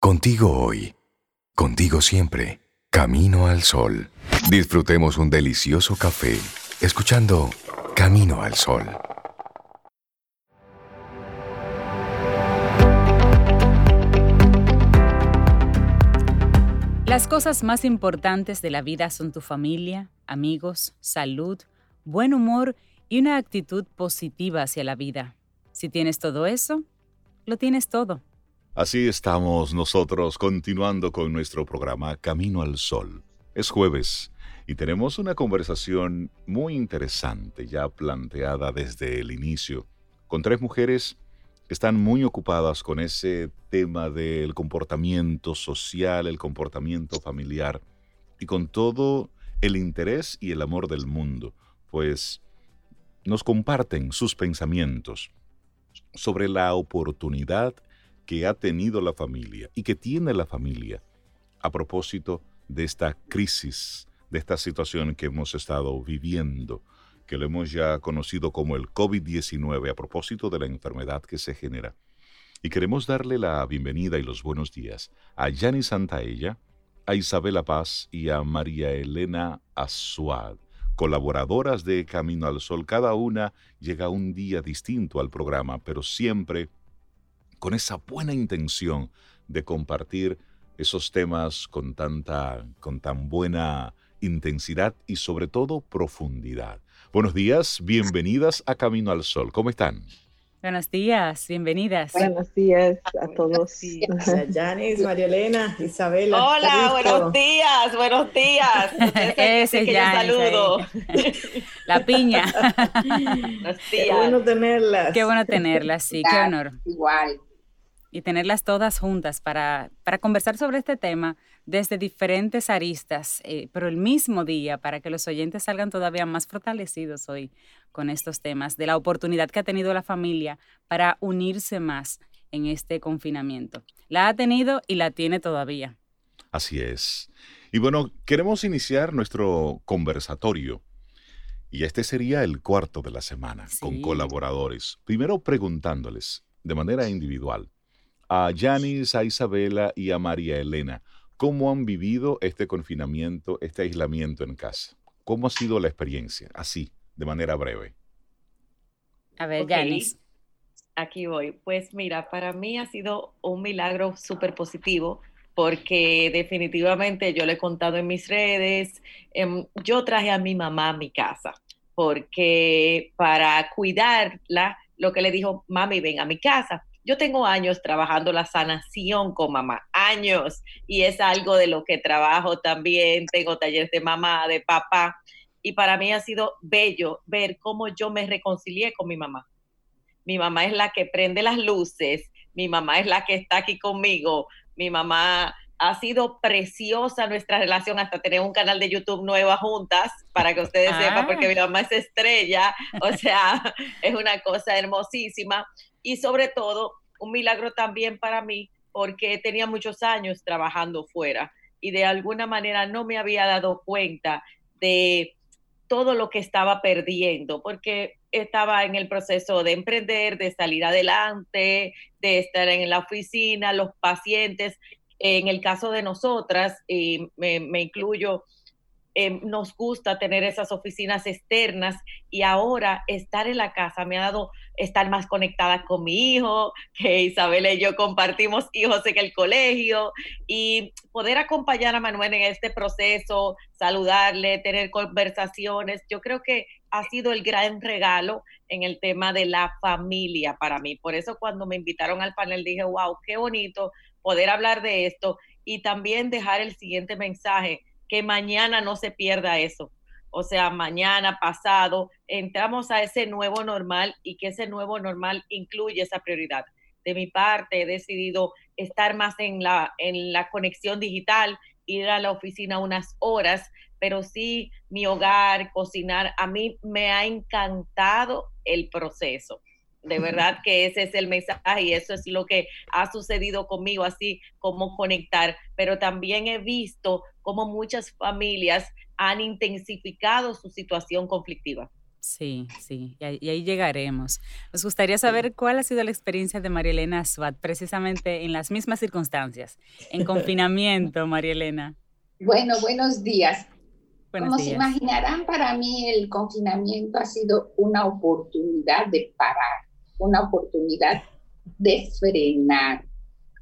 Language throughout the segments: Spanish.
Contigo hoy, contigo siempre, camino al sol. Disfrutemos un delicioso café escuchando Camino al Sol. Las cosas más importantes de la vida son tu familia, amigos, salud, buen humor y una actitud positiva hacia la vida. Si tienes todo eso, lo tienes todo. Así estamos nosotros continuando con nuestro programa Camino al Sol. Es jueves y tenemos una conversación muy interesante ya planteada desde el inicio con tres mujeres que están muy ocupadas con ese tema del comportamiento social, el comportamiento familiar y con todo el interés y el amor del mundo, pues nos comparten sus pensamientos sobre la oportunidad que ha tenido la familia y que tiene la familia a propósito de esta crisis, de esta situación que hemos estado viviendo, que lo hemos ya conocido como el COVID-19 a propósito de la enfermedad que se genera. Y queremos darle la bienvenida y los buenos días a Yani Santaella, a Isabela Paz y a María Elena Azuad, colaboradoras de Camino al Sol. Cada una llega un día distinto al programa, pero siempre con esa buena intención de compartir esos temas con tanta, con tan buena intensidad y sobre todo profundidad. Buenos días, bienvenidas a Camino al Sol. ¿Cómo están? Buenos días, bienvenidas. Buenos días a todos. Yanis, María Elena, Isabela. Hola, buenos días, buenos días. Ese que saludo. La piña. Buenos días. Qué bueno tenerlas. Qué bueno tenerlas, sí, qué honor. Igual y tenerlas todas juntas para, para, conversar sobre este tema desde diferentes aristas, eh, pero el mismo día, para que los oyentes salgan todavía más fortalecidos hoy con estos temas, de la oportunidad que ha tenido la familia para unirse más en este confinamiento. La ha tenido y la tiene todavía. Así es. Y bueno, queremos iniciar nuestro conversatorio. Y este sería el cuarto de la semana, con colaboradores. Primero preguntándoles, de manera individual, a Yanis, a Isabela y a María Elena. ¿Cómo han vivido este confinamiento, este aislamiento en casa? ¿Cómo ha sido la experiencia? Así, de manera breve. A ver, Yanis. Aquí voy. Pues mira, para mí ha sido un milagro súper positivo porque definitivamente yo le he contado en mis redes, em, yo traje a mi mamá a mi casa porque para cuidarla, lo que le dijo, mami, ven a mi casa. Yo tengo años trabajando la sanación con mamá, años, y es algo de lo que trabajo también. Tengo talleres de mamá, de papá, y para mí ha sido bello ver cómo yo me reconcilié con mi mamá. Mi mamá es la que prende las luces, mi mamá es la que está aquí conmigo, mi mamá ha sido preciosa nuestra relación hasta tener un canal de YouTube nueva juntas, para que ustedes sepan, porque ah. mi mamá es estrella, o sea, es una cosa hermosísima y sobre todo un milagro también para mí porque tenía muchos años trabajando fuera y de alguna manera no me había dado cuenta de todo lo que estaba perdiendo, porque estaba en el proceso de emprender, de salir adelante, de estar en la oficina, los pacientes. En el caso de nosotras, y me, me incluyo, Em, nos gusta tener esas oficinas externas y ahora estar en la casa me ha dado estar más conectada con mi hijo, que Isabel y yo compartimos hijos en el colegio y poder acompañar a Manuel en este proceso, saludarle, tener conversaciones. Yo creo que ha sido el gran regalo en el tema de la familia para mí. Por eso cuando me invitaron al panel dije, wow, qué bonito poder hablar de esto y también dejar el siguiente mensaje que mañana no se pierda eso. O sea, mañana, pasado, entramos a ese nuevo normal y que ese nuevo normal incluye esa prioridad. De mi parte, he decidido estar más en la, en la conexión digital, ir a la oficina unas horas, pero sí mi hogar, cocinar, a mí me ha encantado el proceso. De verdad que ese es el mensaje y eso es lo que ha sucedido conmigo, así como conectar. Pero también he visto cómo muchas familias han intensificado su situación conflictiva. Sí, sí, y ahí, llegaremos. Nos gustaría saber cuál ha sido la experiencia de María Elena Swat, precisamente en las mismas circunstancias, en confinamiento, María Elena. Bueno, buenos días. Como se imaginarán, para mí el confinamiento ha sido una oportunidad de parar, una oportunidad de frenar,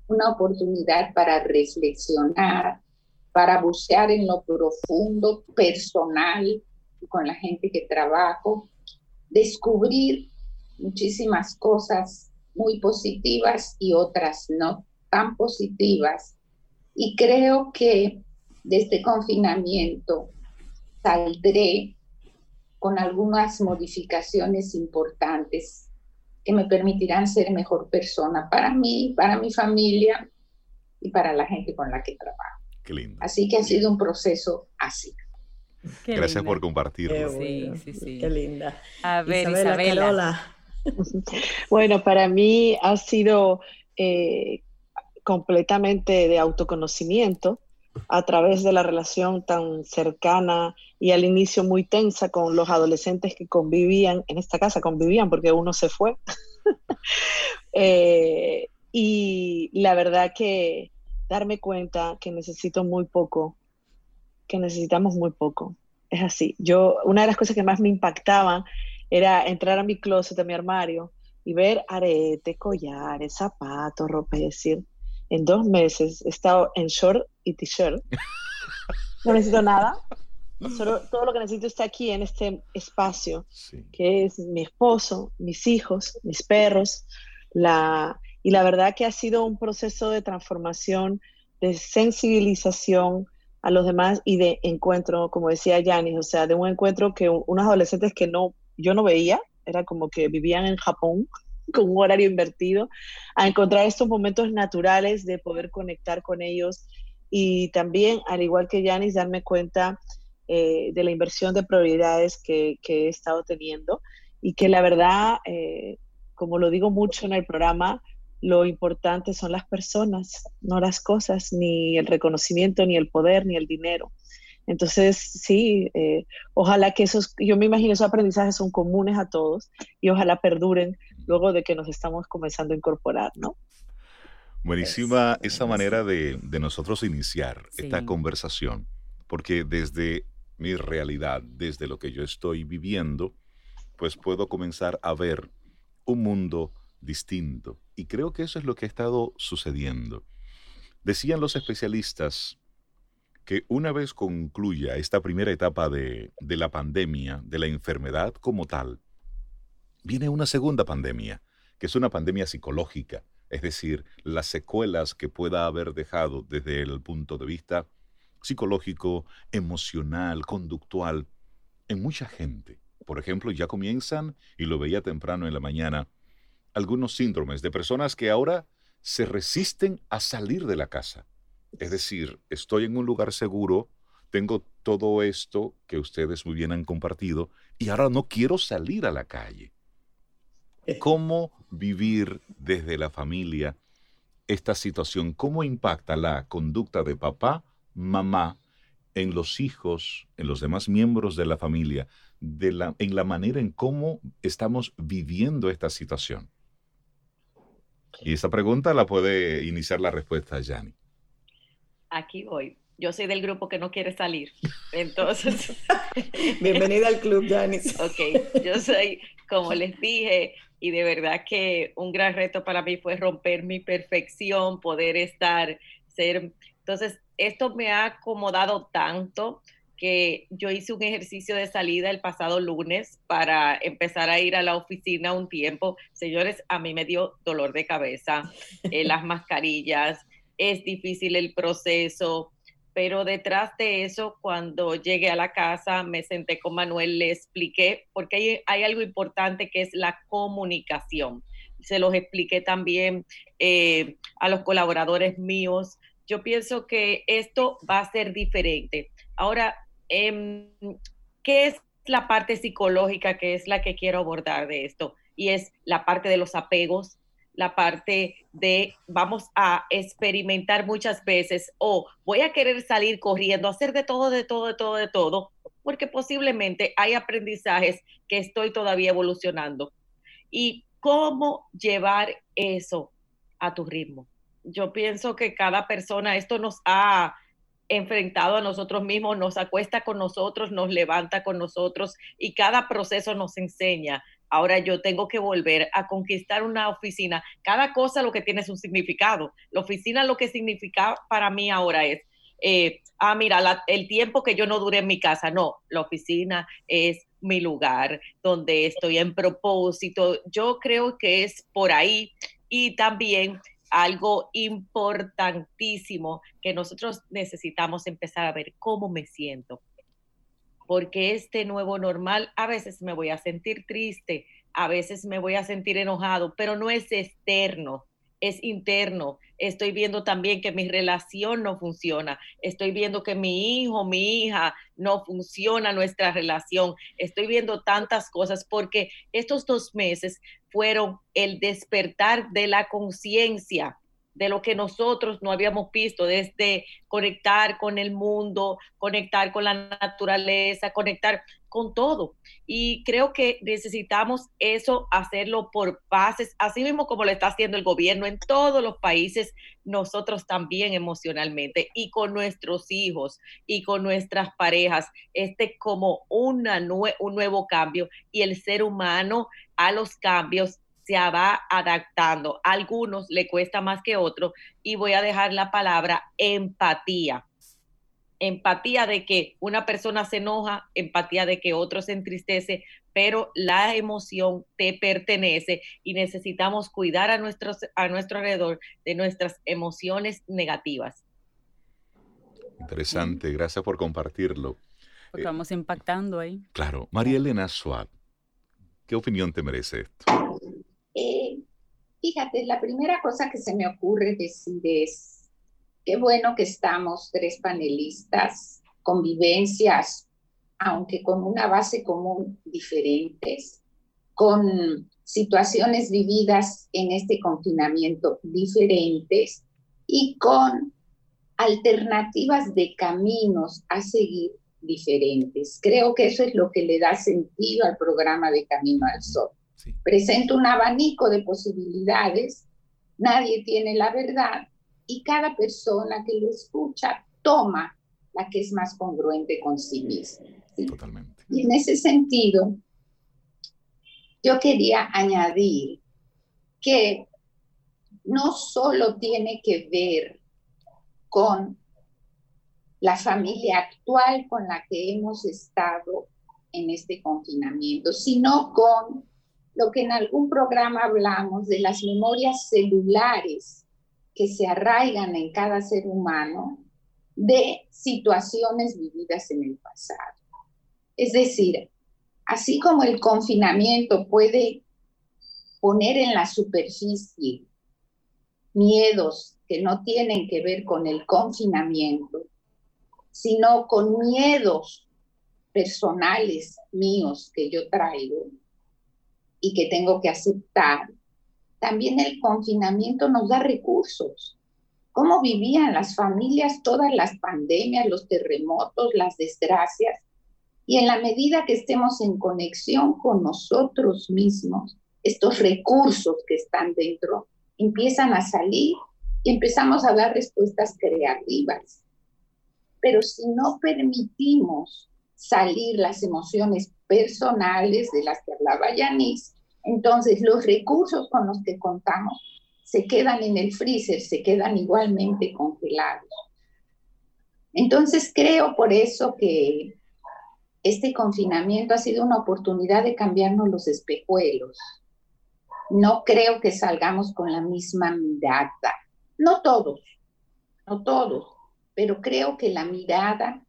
una oportunidad para reflexionar, para bucear en lo profundo, personal, con la gente que trabajo, descubrir muchísimas cosas muy positivas y otras no tan positivas. Y creo que de este confinamiento saldré con algunas modificaciones importantes que me permitirán ser mejor persona para mí, para mi familia y para la gente con la que trabajo. Qué lindo. Así que ha sido un proceso así. Gracias por compartirlo. sí, sí, sí. Qué linda. A ver, Isabela. bueno, para mí ha sido eh, completamente de autoconocimiento a través de la relación tan cercana y al inicio muy tensa con los adolescentes que convivían en esta casa, convivían porque uno se fue. Eh, y la verdad que darme cuenta que necesito muy poco, que necesitamos muy poco. Es así. Yo, una de las cosas que más me impactaban era entrar a mi closet, a mi armario, y ver aretes, collares, zapatos, ropa, es decir, en dos meses he estado en short y t-shirt. No necesito nada. Solo, todo lo que necesito está aquí en este espacio, que es mi esposo, mis hijos, mis perros. La, y la verdad que ha sido un proceso de transformación, de sensibilización a los demás y de encuentro, como decía Yanis, o sea, de un encuentro que unos adolescentes que no, yo no veía, era como que vivían en Japón, con un horario invertido, a encontrar estos momentos naturales de poder conectar con ellos y también, al igual que Yanis, darme cuenta eh, de la inversión de prioridades que, he estado teniendo y que la verdad, eh, como lo digo mucho en el programa, lo importante son las personas, no las cosas, ni el reconocimiento, ni el poder, ni el dinero. Entonces, sí, eh, ojalá que esos, yo me imagino esos aprendizajes son comunes a todos y ojalá perduren luego de que nos estamos comenzando a incorporar, ¿no? Buenísima esa manera de, nosotros iniciar esta conversación, porque desde mi realidad, desde lo que yo estoy viviendo, pues puedo comenzar a ver un mundo distinto. Y creo que eso es lo que ha estado sucediendo. Decían los especialistas que una vez concluya esta primera etapa de, de la pandemia, de la enfermedad como tal, viene una segunda pandemia, que es una pandemia psicológica, es decir, las secuelas que pueda haber dejado desde el punto de vista psicológico, emocional, conductual, en mucha gente. Por ejemplo, ya comienzan, y lo veía temprano en la mañana, algunos síndromes de personas que ahora se resisten a salir de la casa. Es decir, estoy en un lugar seguro, tengo todo esto que ustedes muy bien han compartido, y ahora no quiero salir a la calle. ¿Cómo vivir desde la familia esta situación? ¿Cómo impacta la conducta de papá, mamá en los hijos, en los demás miembros de la familia, de la, en la manera en cómo estamos viviendo esta situación? Y esa pregunta la puede iniciar la respuesta Yani. Aquí voy. Yo soy del grupo que no quiere salir. Entonces. Bienvenida al club, Janice. ok, yo soy, como les dije, y de verdad que un gran reto para mí fue romper mi perfección, poder estar, ser. Entonces, esto me ha acomodado tanto que yo hice un ejercicio de salida el pasado lunes para empezar a ir a la oficina un tiempo. Señores, a mí me dio dolor de cabeza, eh, las mascarillas, es difícil el proceso, pero detrás de eso, cuando llegué a la casa, me senté con Manuel, le expliqué, porque hay, algo importante que es la comunicación. Se los expliqué también eh, a los colaboradores míos. Yo pienso que esto va a ser diferente. Ahora, em, ¿qué es la parte psicológica que es la que quiero abordar de esto? Y es la parte de los apegos, la parte de vamos a experimentar muchas veces o voy a querer salir corriendo, hacer de todo, de todo, de todo, de todo, porque posiblemente hay aprendizajes que estoy todavía evolucionando. ¿Y cómo llevar eso a tu ritmo? Yo pienso que cada persona, esto nos ha enfrentado a nosotros mismos, nos acuesta con nosotros, nos levanta con nosotros y cada proceso nos enseña. Ahora yo tengo que volver a conquistar una oficina. Cada cosa lo que tiene es un significado. La oficina lo que significa para mí ahora es, eh, ah, mira, el tiempo que yo no duré en mi casa. No, la oficina es mi lugar donde estoy en propósito. Yo creo que es por ahí y también algo importantísimo que nosotros necesitamos empezar a ver cómo me siento. Porque este nuevo normal, a veces me voy a sentir triste, a veces me voy a sentir enojado, pero no es externo, es interno. Estoy viendo también que mi relación no funciona. Estoy viendo que mi hijo, mi hija no funciona nuestra relación. Estoy viendo tantas cosas porque estos dos meses fueron el despertar de la conciencia de lo que nosotros no habíamos visto, desde conectar con el mundo, conectar con la naturaleza, conectar con todo. Y creo que necesitamos eso, hacerlo por pases, así mismo como lo está haciendo el gobierno en todos los países, nosotros también emocionalmente y con nuestros hijos y con nuestras parejas, este como una un nuevo cambio y el ser humano a los cambios se va adaptando. A algunos le cuesta más que otros y voy a dejar la palabra empatía. Empatía de que una persona se enoja, empatía de que otro se entristece, pero la emoción te pertenece y necesitamos cuidar a, nuestros, a nuestro alrededor de nuestras emociones negativas. Interesante, gracias por compartirlo. Porque eh, vamos impactando ahí. Claro. María Elena Suárez, ¿qué opinión te merece esto? Fíjate, la primera cosa que se me ocurre decir es, qué bueno que estamos tres panelistas, convivencias, aunque con una base común diferentes, con situaciones vividas en este confinamiento diferentes y con alternativas de caminos a seguir diferentes. Creo que eso es lo que le da sentido al programa de Camino al Sol. Presenta un abanico de posibilidades, nadie tiene la verdad y cada persona que lo escucha toma la que es más congruente con sí misma. Totalmente. Y en ese sentido, yo quería añadir que no solo tiene que ver con la familia actual con la que hemos estado en este confinamiento, sino con lo que en algún programa hablamos de las memorias celulares que se arraigan en cada ser humano de situaciones vividas en el pasado. Es decir, así como el confinamiento puede poner en la superficie miedos que no tienen que ver con el confinamiento, sino con miedos personales míos que yo traigo, y que tengo que aceptar. También el confinamiento nos da recursos. ¿Cómo vivían las familias todas las pandemias, los terremotos, las desgracias? Y en la medida que estemos en conexión con nosotros mismos, estos recursos que están dentro empiezan a salir y empezamos a dar respuestas creativas. Pero si no permitimos salir las emociones personales de las que hablaba Yanis, entonces los recursos con los que contamos se quedan en el freezer, se quedan igualmente congelados. Entonces creo por eso que este confinamiento ha sido una oportunidad de cambiarnos los espejuelos. No creo que salgamos con la misma mirada. No todos, no todos, pero creo que la mirada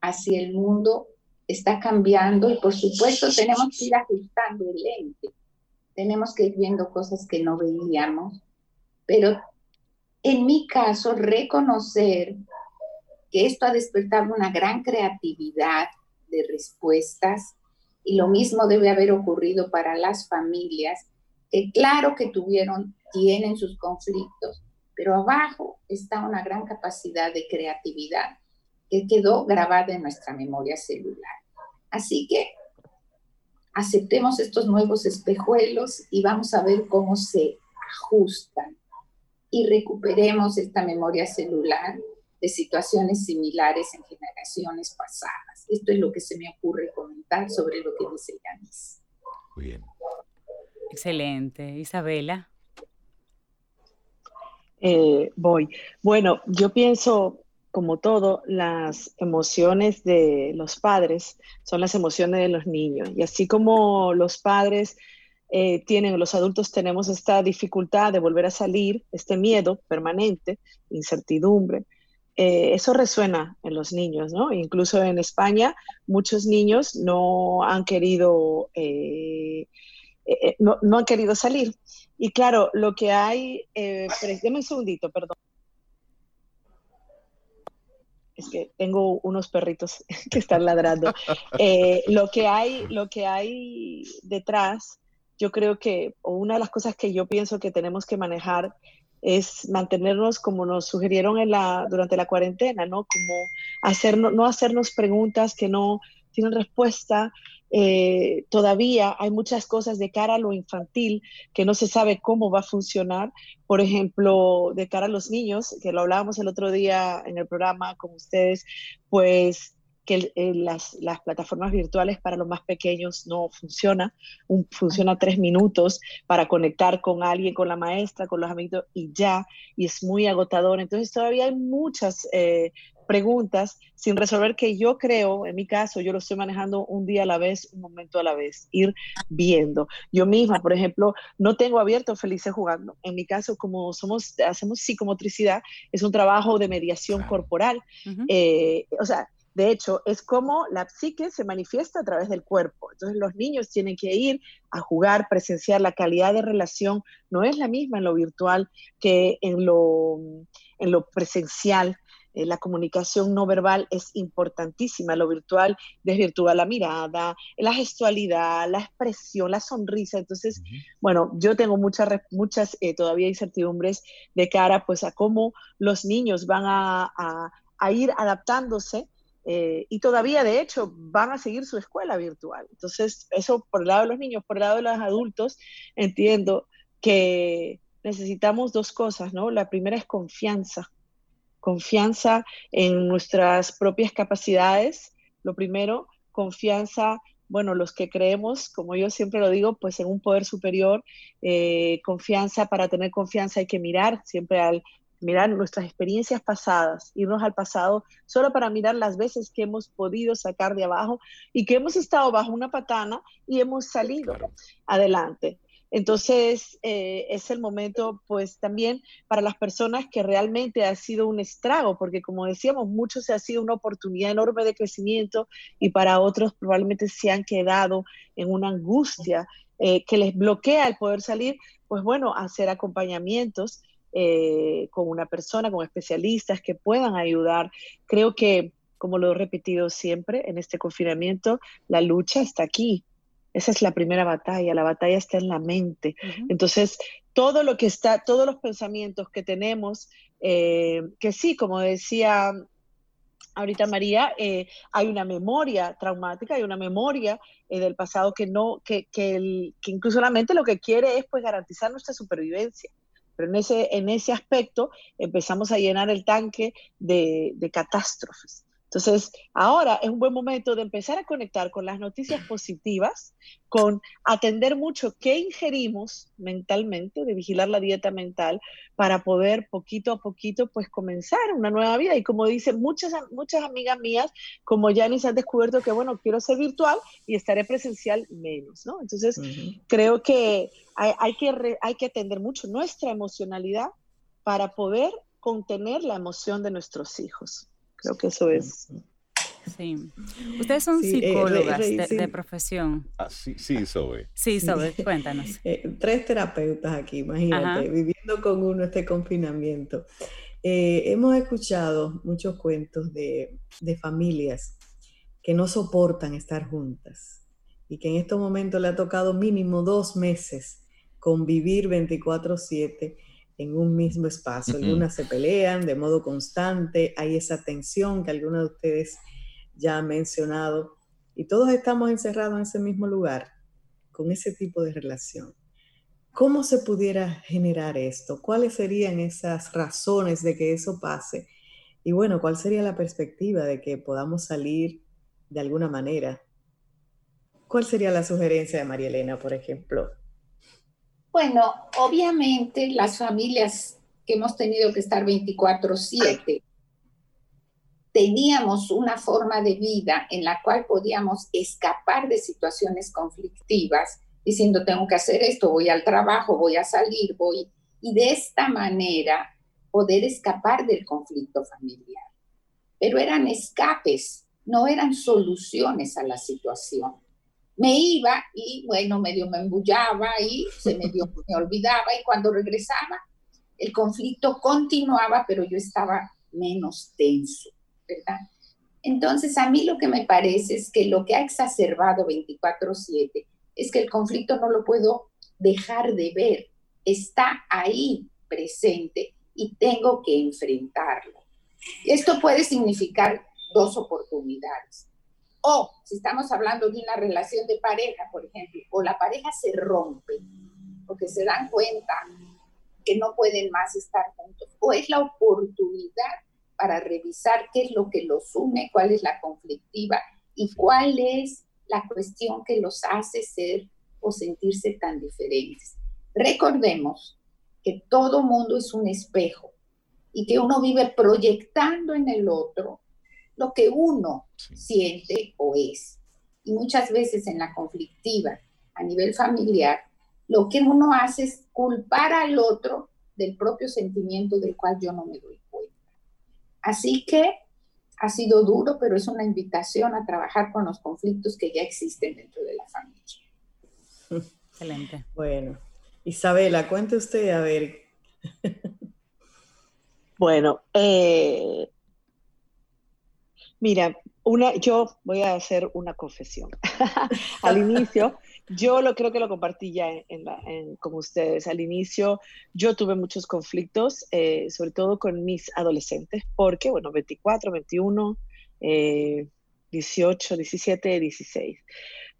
hacia el mundo está cambiando y por supuesto tenemos que ir ajustando el lente, tenemos que ir viendo cosas que no veíamos, pero en mi caso reconocer que esto ha despertado una gran creatividad de respuestas y lo mismo debe haber ocurrido para las familias que claro que tuvieron, tienen sus conflictos, pero abajo está una gran capacidad de creatividad que quedó grabada en nuestra memoria celular. Así que aceptemos estos nuevos espejuelos y vamos a ver cómo se ajustan y recuperemos esta memoria celular de situaciones similares en generaciones pasadas. Esto es lo que se me ocurre comentar sobre lo que dice Yanis. Muy bien. Excelente. Isabela. Eh, voy. Bueno, yo pienso, como todo, las emociones de los padres son las emociones de los niños. Y así como los padres eh, tienen, los adultos tenemos esta dificultad de volver a salir, este miedo permanente, incertidumbre, eh, eso resuena en los niños, ¿no? Incluso en España, muchos niños no han querido, no, no, han querido salir. Y claro, lo que hay, eh, un segundito, perdón. Es que tengo unos perritos que están ladrando. Eh, lo, que hay, lo que hay detrás, yo creo que, una de las cosas que yo pienso que tenemos que manejar es mantenernos como nos sugirieron en la, durante la cuarentena, ¿no? Como hacernos, no hacernos preguntas que no tienen respuesta, eh, todavía hay muchas cosas de cara a lo infantil que no se sabe cómo va a funcionar. Por ejemplo, de cara a los niños, que lo hablábamos el otro día en el programa con ustedes, pues que eh, las, las, plataformas virtuales para los más pequeños no funcionan. Un, funciona tres minutos para conectar con alguien, con la maestra, con los amigos y ya, y es muy agotador. Entonces todavía hay muchas eh, preguntas sin resolver que yo creo, en mi caso, yo lo estoy manejando un día a la vez, un momento a la vez, ir viendo. Yo misma, por ejemplo, no tengo abierto Felices Jugando. En mi caso, como somos, hacemos psicomotricidad, es un trabajo de mediación corporal. Eh, o sea, de hecho, es como la psique se manifiesta a través del cuerpo. Entonces los niños tienen que ir a jugar, presenciar. La calidad de relación no es la misma en lo virtual que en lo, en lo presencial. Eh, la comunicación no verbal es importantísima, lo virtual desvirtúa la mirada, la gestualidad, la expresión, la sonrisa. Entonces, bueno, yo tengo muchas, muchas eh, todavía incertidumbres de cara pues a cómo los niños van a, ir adaptándose eh, y todavía de hecho van a seguir su escuela virtual. Entonces, eso por el lado de los niños, por el lado de los adultos, entiendo que necesitamos dos cosas, ¿no? La primera es confianza confianza en nuestras propias capacidades, lo primero, confianza, bueno, los que creemos, como yo siempre lo digo, pues en un poder superior, eh, confianza, para tener confianza hay que mirar siempre al mirar nuestras experiencias pasadas, irnos al pasado, solo para mirar las veces que hemos podido sacar de abajo y que hemos estado bajo una patana y hemos salido adelante. Entonces, eh, es el momento, pues también para las personas que realmente ha sido un estrago, porque como decíamos, muchos se ha sido una oportunidad enorme de crecimiento y para otros probablemente se han quedado en una angustia eh, que les bloquea el poder salir, pues bueno, hacer acompañamientos eh, con una persona, con especialistas que puedan ayudar. Creo que, como lo he repetido siempre, en este confinamiento, la lucha está aquí esa es la primera batalla, la batalla está en la mente. Entonces, todo lo que está, todos los pensamientos que tenemos, eh, que sí, como decía ahorita María, eh, hay una memoria traumática, hay una memoria eh, del pasado que no, que, que, incluso la mente lo que quiere es pues garantizar nuestra supervivencia. Pero en ese, en ese aspecto empezamos a llenar el tanque de, de catástrofes. Entonces, ahora es un buen momento de empezar a conectar con las noticias positivas, con atender mucho qué ingerimos mentalmente, de vigilar la dieta mental, para poder poquito a poquito pues comenzar una nueva vida. Y como dicen muchas, muchas amigas mías, como Janice han descubierto que, bueno, quiero ser virtual y estaré presencial menos, ¿no? Entonces, creo que hay, que hay que atender mucho nuestra emocionalidad para poder contener la emoción de nuestros hijos. Creo que eso es. Sí. Ustedes son eh, psicólogas de, profesión. Ah, sí, sí, Zoe. Sí, Zoe, cuéntanos. Eh, tres terapeutas aquí, imagínate, viviendo con uno este confinamiento. Eh, hemos escuchado muchos cuentos de, de familias que no soportan estar juntas y que en estos momentos le ha tocado mínimo dos meses convivir 24/7 en un mismo espacio. Algunas se pelean de modo constante, hay esa tensión que algunos de ustedes ya han mencionado. y todos estamos encerrados en ese mismo lugar, con ese tipo de relación. ¿Cómo se pudiera generar esto? ¿Cuáles serían esas razones de que eso pase? Y bueno, ¿cuál sería la perspectiva de que podamos salir de alguna manera? ¿Cuál sería la sugerencia de María Elena, por ejemplo? Bueno, obviamente las familias que hemos tenido que estar 24/7, teníamos una forma de vida en la cual podíamos escapar de situaciones conflictivas, diciendo, tengo que hacer esto, voy al trabajo, voy a salir, voy, y de esta manera poder escapar del conflicto familiar. Pero eran escapes, no eran soluciones a la situación. Me iba y, bueno, medio me embullaba y se medio me olvidaba y cuando regresaba, el conflicto continuaba, pero yo estaba menos tenso, ¿verdad? Entonces, a mí lo que me parece es que lo que ha exacerbado 24/7 es que el conflicto no lo puedo dejar de ver, está ahí presente y tengo que enfrentarlo. Esto puede significar dos oportunidades. O si estamos hablando de una relación de pareja, por ejemplo, o la pareja se rompe porque se dan cuenta que no pueden más estar juntos, o es la oportunidad para revisar qué es lo que los une, cuál es la conflictiva y cuál es la cuestión que los hace ser o sentirse tan diferentes. Recordemos que todo mundo es un espejo y que uno vive proyectando en el otro lo que uno siente o es. Y muchas veces en la conflictiva a nivel familiar, lo que uno hace es culpar al otro del propio sentimiento del cual yo no me doy cuenta. Así que ha sido duro, pero es una invitación a trabajar con los conflictos que ya existen dentro de la familia. Excelente. Bueno, Isabela, cuente usted, a ver. bueno, eh, mira, una, yo voy a hacer una confesión. Al inicio, yo lo creo que lo compartí ya con ustedes. Al inicio, yo tuve muchos conflictos, eh, sobre todo con mis adolescentes, porque, bueno, 24, 21, 18, 17, 16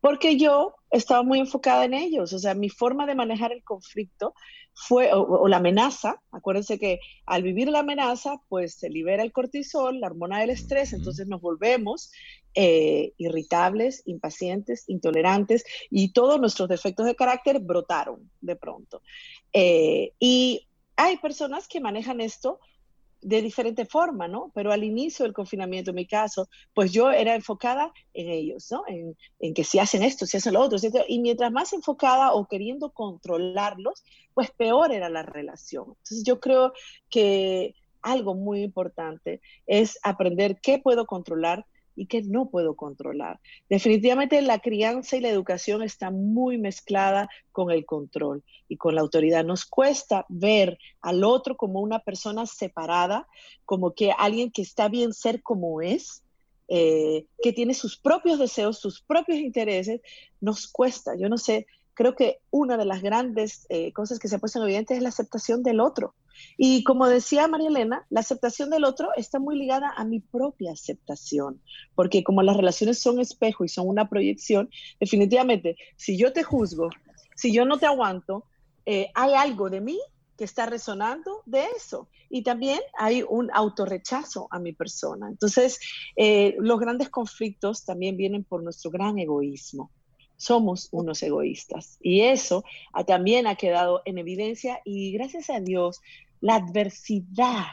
porque yo estaba muy enfocada en ellos, o sea, mi forma de manejar el conflicto fue, o, la amenaza, acuérdense que al vivir la amenaza, pues se libera el cortisol, la hormona del estrés, entonces nos volvemos eh, irritables, impacientes, intolerantes y todos nuestros defectos de carácter brotaron de pronto. Eh, y hay personas que manejan esto de diferente forma, ¿no? Pero al inicio del confinamiento, en mi caso, pues yo era enfocada en ellos, ¿no? En, que si hacen esto, si hacen lo otro, Y mientras más enfocada o queriendo controlarlos, pues peor era la relación. Entonces yo creo que algo muy importante es aprender qué puedo controlar y que no puedo controlar. Definitivamente la crianza y la educación están muy mezclada con el control y con la autoridad. Nos cuesta ver al otro como una persona separada, como que alguien que está bien ser como es, eh, que tiene sus propios deseos, sus propios intereses. Nos cuesta, yo no sé, creo que una de las grandes eh, cosas que se ha puesto en evidente es la aceptación del otro. Y como decía María Elena, la aceptación del otro está muy ligada a mi propia aceptación, porque como las relaciones son espejo y son una proyección, definitivamente, si yo te juzgo, si yo no te aguanto, eh, hay algo de mí que está resonando de eso. Y también hay un autorrechazo a mi persona. Entonces, eh, los grandes conflictos también vienen por nuestro gran egoísmo somos unos egoístas. Y eso también ha quedado en evidencia y gracias a Dios, la adversidad,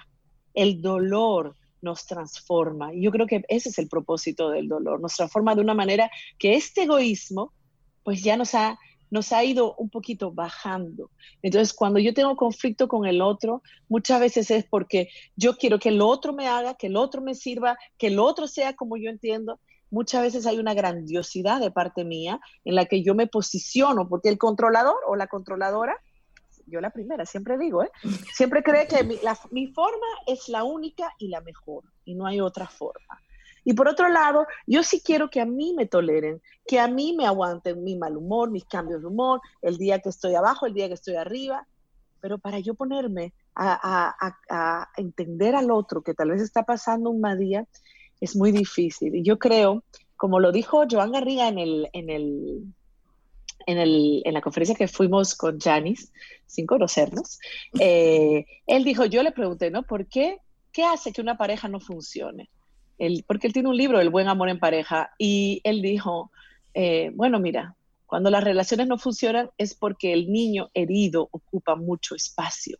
el dolor nos transforma. Y yo creo que ese es el propósito del dolor, nos transforma de una manera que este egoísmo pues ya nos ha nos ha ido un poquito bajando. Entonces, cuando yo tengo conflicto con el otro, muchas veces es porque yo quiero que el otro me haga, que el otro me sirva, que el otro sea como yo entiendo, muchas veces hay una grandiosidad de parte mía en la que yo me posiciono, porque el controlador o la controladora, yo la primera, siempre digo, ¿eh? siempre cree que mi, forma es la única y la mejor, y no hay otra forma. Y por otro lado, yo sí quiero que a mí me toleren, que a mí me aguanten mi mal humor, mis cambios de humor, el día que estoy abajo, el día que estoy arriba. Pero para yo ponerme a, a entender al otro que tal vez está pasando un mal día, es muy difícil. Y yo creo como lo dijo Joan Garriga en el, en el, en, el, en la conferencia que fuimos con Janis, sin conocernos, eh, él dijo, yo le pregunté, ¿no? ¿Por qué? ¿Qué hace que una pareja no funcione? Él, porque él tiene un libro, El buen amor en pareja, y él dijo, eh, bueno, mira, cuando las relaciones no funcionan es porque el niño herido ocupa mucho espacio.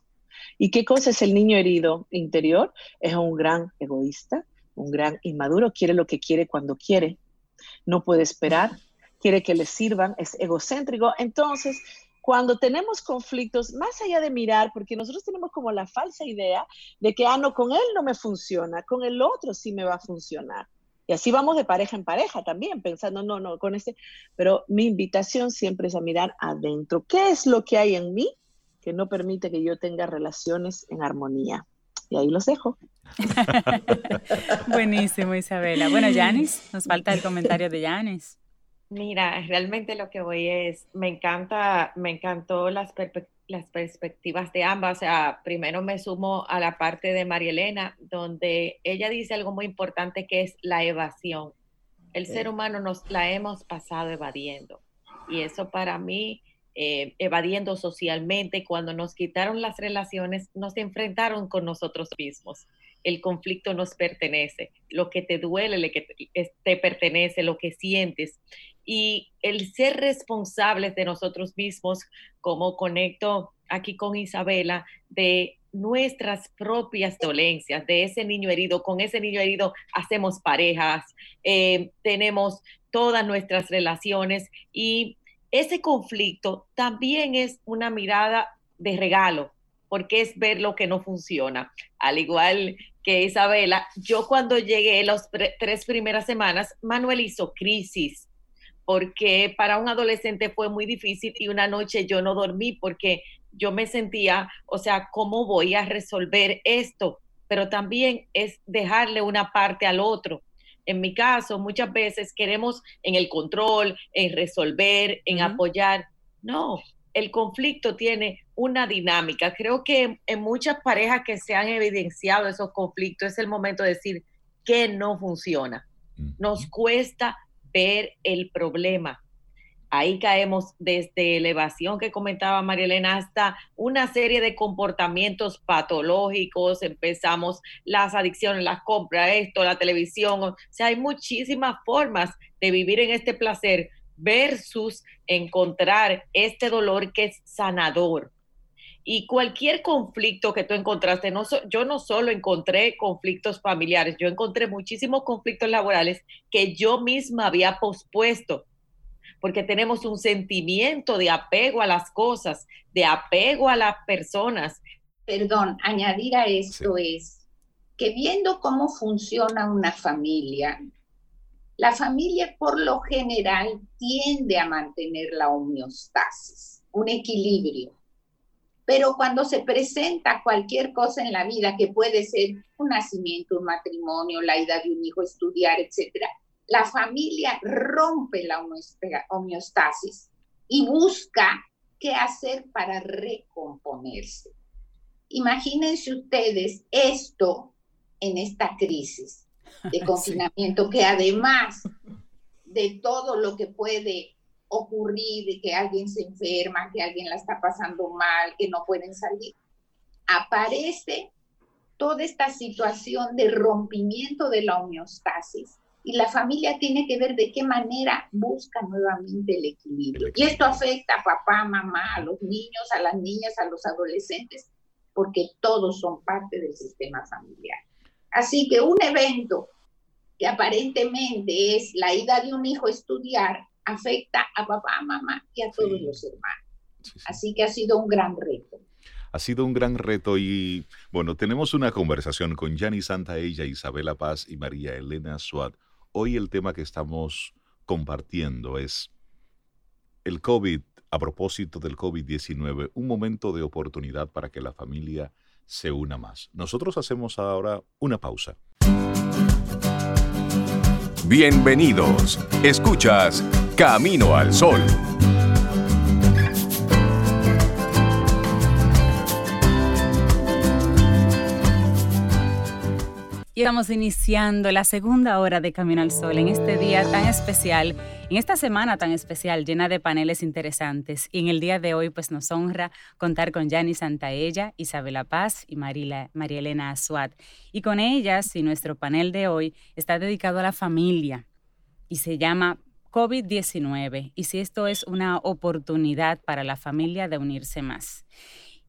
¿Y qué cosa es el niño herido interior? Es un gran egoísta, un gran inmaduro, quiere lo que quiere cuando quiere, no puede esperar, quiere que le sirvan, es egocéntrico. Entonces, cuando tenemos conflictos, más allá de mirar, porque nosotros tenemos como la falsa idea de que, ah, no, con él no me funciona, con el otro sí me va a funcionar. Y así vamos de pareja en pareja también, pensando, no, no, con este. Pero mi invitación siempre es a mirar adentro. ¿Qué es lo que hay en mí que no permite que yo tenga relaciones en armonía? Y ahí los dejo. Buenísimo, Isabela. Bueno, Yanis, nos falta el comentario de Yanis. Mira, realmente lo que voy es, me encanta, me encantó las, las perspectivas de ambas. O sea, primero me sumo a la parte de María Elena, donde ella dice algo muy importante que es la evasión. El ser humano nos la hemos pasado evadiendo. Y eso para mí, eh, evadiendo socialmente, cuando nos quitaron las relaciones, nos enfrentaron con nosotros mismos el conflicto nos pertenece, lo que te duele, lo que te pertenece, lo que sientes y el ser responsables de nosotros mismos, como conecto aquí con Isabela, de nuestras propias dolencias, de ese niño herido. Con ese niño herido hacemos parejas, eh, tenemos todas nuestras relaciones y ese conflicto también es una mirada de regalo, porque es ver lo que no funciona. Al igual que Isabela, yo cuando llegué las tres primeras semanas, Manuel hizo crisis porque para un adolescente fue muy difícil y una noche yo no dormí porque yo me sentía, o sea, ¿cómo voy a resolver esto? Pero también es dejarle una parte al otro. En mi caso, muchas veces queremos en el control, en resolver, en apoyar. No, el conflicto tiene una dinámica. Creo que en muchas parejas que se han evidenciado esos conflictos es el momento de decir que no funciona. Nos cuesta ver el problema. Ahí caemos desde elevación que comentaba María Elena hasta una serie de comportamientos patológicos. Empezamos las adicciones, las compras, esto, la televisión. O sea, hay muchísimas formas de vivir en este placer versus encontrar este dolor que es sanador. Y cualquier conflicto que tú encontraste, no yo no solo encontré conflictos familiares, yo encontré muchísimos conflictos laborales que yo misma había pospuesto, porque tenemos un sentimiento de apego a las cosas, de apego a las personas. Perdón, añadir a esto es que viendo cómo funciona una familia, la familia por lo general tiende a mantener la homeostasis, un equilibrio pero cuando se presenta cualquier cosa en la vida, que puede ser un nacimiento, un matrimonio, la ida de un hijo, estudiar, etcétera, la familia rompe la homeostasis y busca qué hacer para recomponerse. Imagínense ustedes esto en esta crisis de confinamiento, que además de todo lo que puede ocurrir de que alguien se enferma, que alguien la está pasando mal, que no pueden salir, aparece toda esta situación de rompimiento de la homeostasis y la familia tiene que ver de qué manera busca nuevamente el equilibrio. Y esto afecta a papá, mamá, a los niños, a las niñas, a los adolescentes, porque todos son parte del sistema familiar. Así que un evento que aparentemente es la ida de un hijo a estudiar, afecta a papá, mamá y a todos los hermanos. Así que ha sido un gran reto. Ha sido un gran reto y bueno, tenemos una conversación con Santa Santaella, Isabela Paz y María Elena Suad. Hoy el tema que estamos compartiendo es el COVID, a propósito del COVID-19, un momento de oportunidad para que la familia se una más. Nosotros hacemos ahora una pausa. Bienvenidos. Escuchas Camino al Sol. Y estamos iniciando la segunda hora de Camino al Sol en este día tan especial, en esta semana tan especial, llena de paneles interesantes. Y en el día de hoy, pues nos honra contar con Yanni Santaella, Isabela Paz y María Elena Azuat. Y con ellas y nuestro panel de hoy está dedicado a la familia y se llama COVID-19 y si esto es una oportunidad para la familia de unirse más.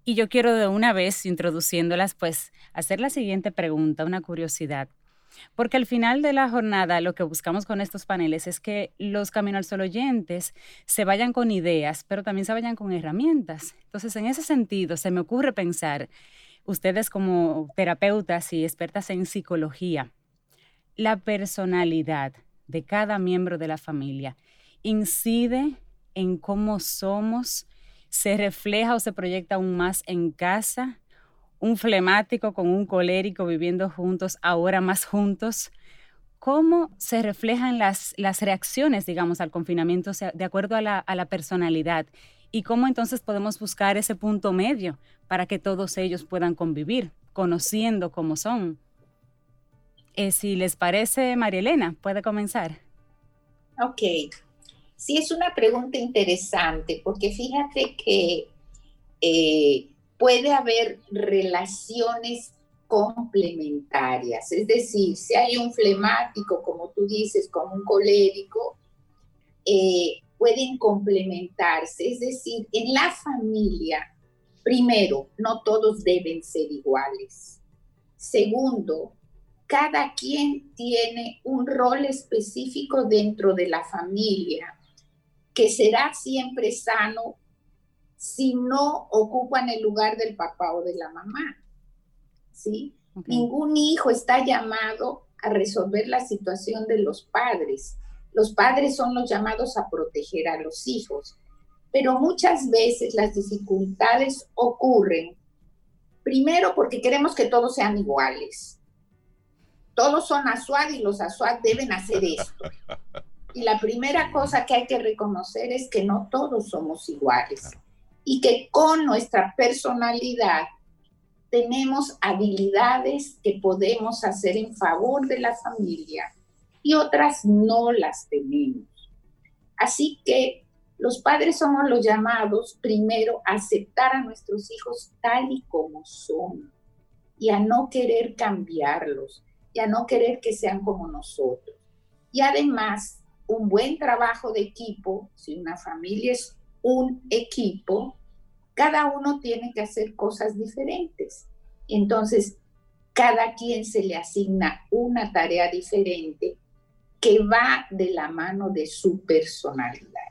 Y yo quiero de una vez, introduciéndolas, pues hacer la siguiente pregunta, una curiosidad. Porque al final de la jornada lo que buscamos con estos paneles es que los Camino al Sol oyentes se vayan con ideas, pero también se vayan con herramientas. Entonces, en ese sentido, se me ocurre pensar, ustedes como terapeutas y expertas en psicología, la personalidad de cada miembro de la familia incide en cómo somos se refleja o se proyecta aún más en casa, un flemático con un colérico viviendo juntos, ahora más juntos. ¿Cómo se reflejan las, las reacciones, digamos, al confinamiento de acuerdo a la, a la personalidad? ¿Y cómo entonces podemos buscar ese punto medio para que todos ellos puedan convivir, conociendo cómo son? Eh, si les parece, María Elena, puede comenzar. Ok. Sí, es una pregunta interesante, porque fíjate que eh, puede haber relaciones complementarias, es decir, si hay un flemático, como tú dices, como un colérico, eh, pueden complementarse, es decir, en la familia, primero, no todos deben ser iguales. Segundo, cada quien tiene un rol específico dentro de la familia que será siempre sano si no ocupan el lugar del papá o de la mamá. ¿Sí? Ningún hijo está llamado a resolver la situación de los padres. Los padres son los llamados a proteger a los hijos. Pero muchas veces las dificultades ocurren, primero porque queremos que todos sean iguales. Todos son ASUAD y los ASUAD deben hacer esto. Y la primera cosa que hay que reconocer es que no todos somos iguales y que con nuestra personalidad tenemos habilidades que podemos hacer en favor de la familia y otras no las tenemos. Así que los padres somos los llamados primero a aceptar a nuestros hijos tal y como son y a no querer cambiarlos y a no querer que sean como nosotros. Y además un buen trabajo de equipo, si una familia es un equipo, cada uno tiene que hacer cosas diferentes. Entonces, cada quien se le asigna una tarea diferente que va de la mano de su personalidad.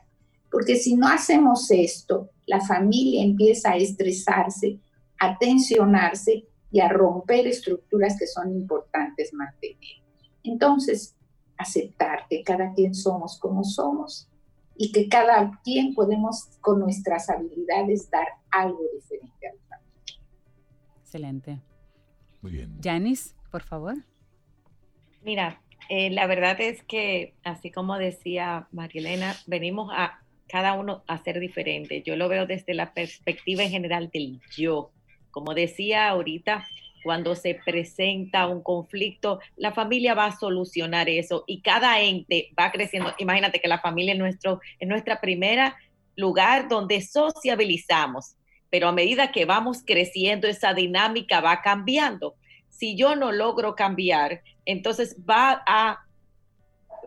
Porque si no hacemos esto, la familia empieza a estresarse, a tensionarse y a romper estructuras que son importantes mantener. Entonces, aceptar que cada quien somos como somos y que cada quien podemos con nuestras habilidades dar algo diferente a la familia. Excelente. Muy bien. Janice, por favor. Mira, eh, la verdad es que, así como decía Elena, venimos a cada uno a ser diferente. Yo lo veo desde la perspectiva en general del yo. Como decía ahorita, cuando se presenta un conflicto, la familia va a solucionar eso y cada ente va creciendo. Imagínate que la familia es nuestro, es nuestra primera lugar donde sociabilizamos, pero a medida que vamos creciendo, esa dinámica va cambiando. Si yo no logro cambiar, entonces va a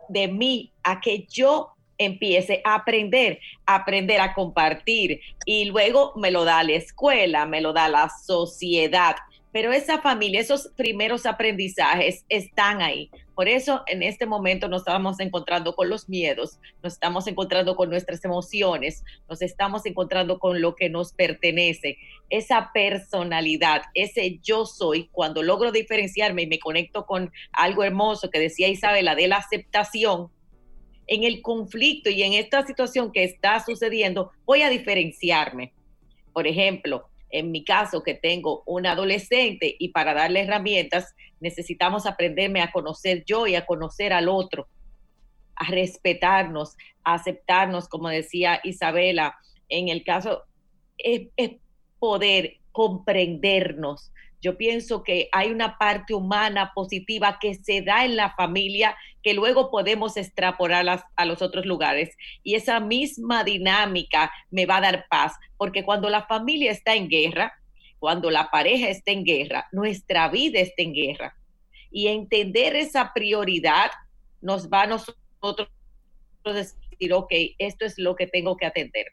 de mí a que yo empiece a aprender, a aprender a compartir y luego me lo da la escuela, me lo da la sociedad pero esa familia, esos primeros aprendizajes están ahí. Por eso en este momento nos estamos encontrando con los miedos, nos estamos encontrando con nuestras emociones, nos estamos encontrando con lo que nos pertenece, esa personalidad, ese yo soy, cuando logro diferenciarme y me conecto con algo hermoso que decía Isabela de la aceptación, en el conflicto y en esta situación que está sucediendo, voy a diferenciarme. Por ejemplo, en mi caso, que tengo un adolescente y para darle herramientas, necesitamos aprenderme a conocer yo y a conocer al otro, a respetarnos, a aceptarnos, como decía Isabela, en el caso es, poder comprendernos, Yo pienso que hay una parte humana positiva que se da en la familia que luego podemos extrapolar a los otros lugares. Y esa misma dinámica me va a dar paz, porque cuando la familia está en guerra, cuando la pareja está en guerra, nuestra vida está en guerra. Y entender esa prioridad nos va a nosotros decir, ok, esto es lo que tengo que atender.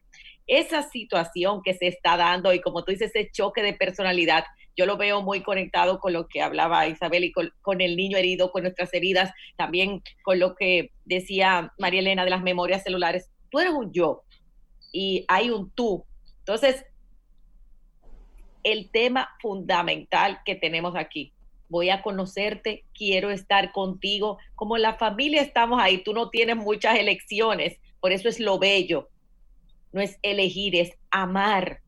Esa situación que se está dando y como tú dices, ese choque de personalidad, yo lo veo muy conectado con lo que hablaba Isabel y con, el niño herido, con nuestras heridas, también con lo que decía María Elena de las memorias celulares. Tú eres un yo y hay un tú. Entonces, el tema fundamental que tenemos aquí, voy a conocerte, quiero estar contigo. Como la familia estamos ahí, tú no tienes muchas elecciones, por eso es lo bello. No es elegir, es amar.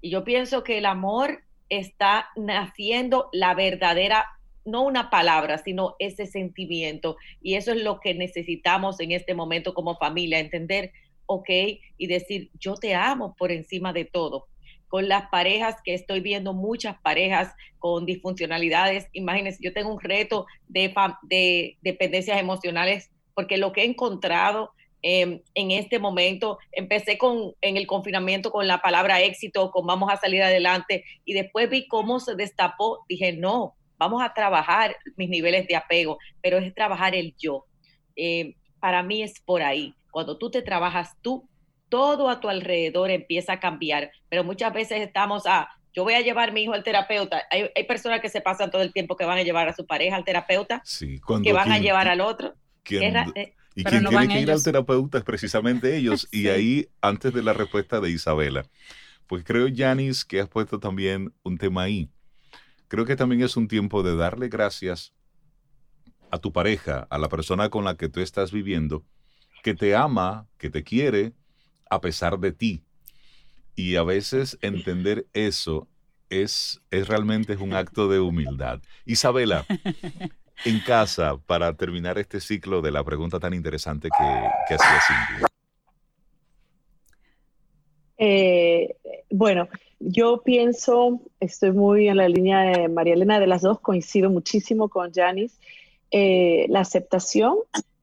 Y yo pienso que el amor está naciendo la verdadera, no una palabra, sino ese sentimiento. Y eso es lo que necesitamos en este momento como familia, entender, ok, y decir, yo te amo por encima de todo con las parejas, que estoy viendo muchas parejas con disfuncionalidades. Imagínense, yo tengo un reto de, de dependencias emocionales, porque lo que he encontrado em, en este momento, empecé con, en el confinamiento con la palabra éxito, con vamos a salir adelante, y después vi cómo se destapó, dije, no, vamos a trabajar mis niveles de apego, pero es trabajar el yo. Em, para mí es por ahí. Cuando tú te trabajas tú, todo a tu alrededor empieza a cambiar, pero muchas veces estamos a, yo voy a llevar a mi hijo al terapeuta. Hay, personas que se pasan todo el tiempo que van a llevar a su pareja al terapeuta, que van a llevar al otro. Eh, y quien tiene que ir al terapeuta es precisamente ellos. Y ahí, antes de la respuesta de Isabela, pues creo, Yanis, que has puesto también un tema ahí. Creo que también es un tiempo de darle gracias a tu pareja, a la persona con la que tú estás viviendo, que te ama, que te quiere, a pesar de ti. Y a veces entender eso es, es realmente un acto de humildad. Isabela, en casa, para terminar este ciclo de la pregunta tan interesante que, que hacía Cindy. Eh, bueno, yo pienso, estoy muy en la línea de María Elena de las dos, coincido muchísimo con Janice. Eh, la aceptación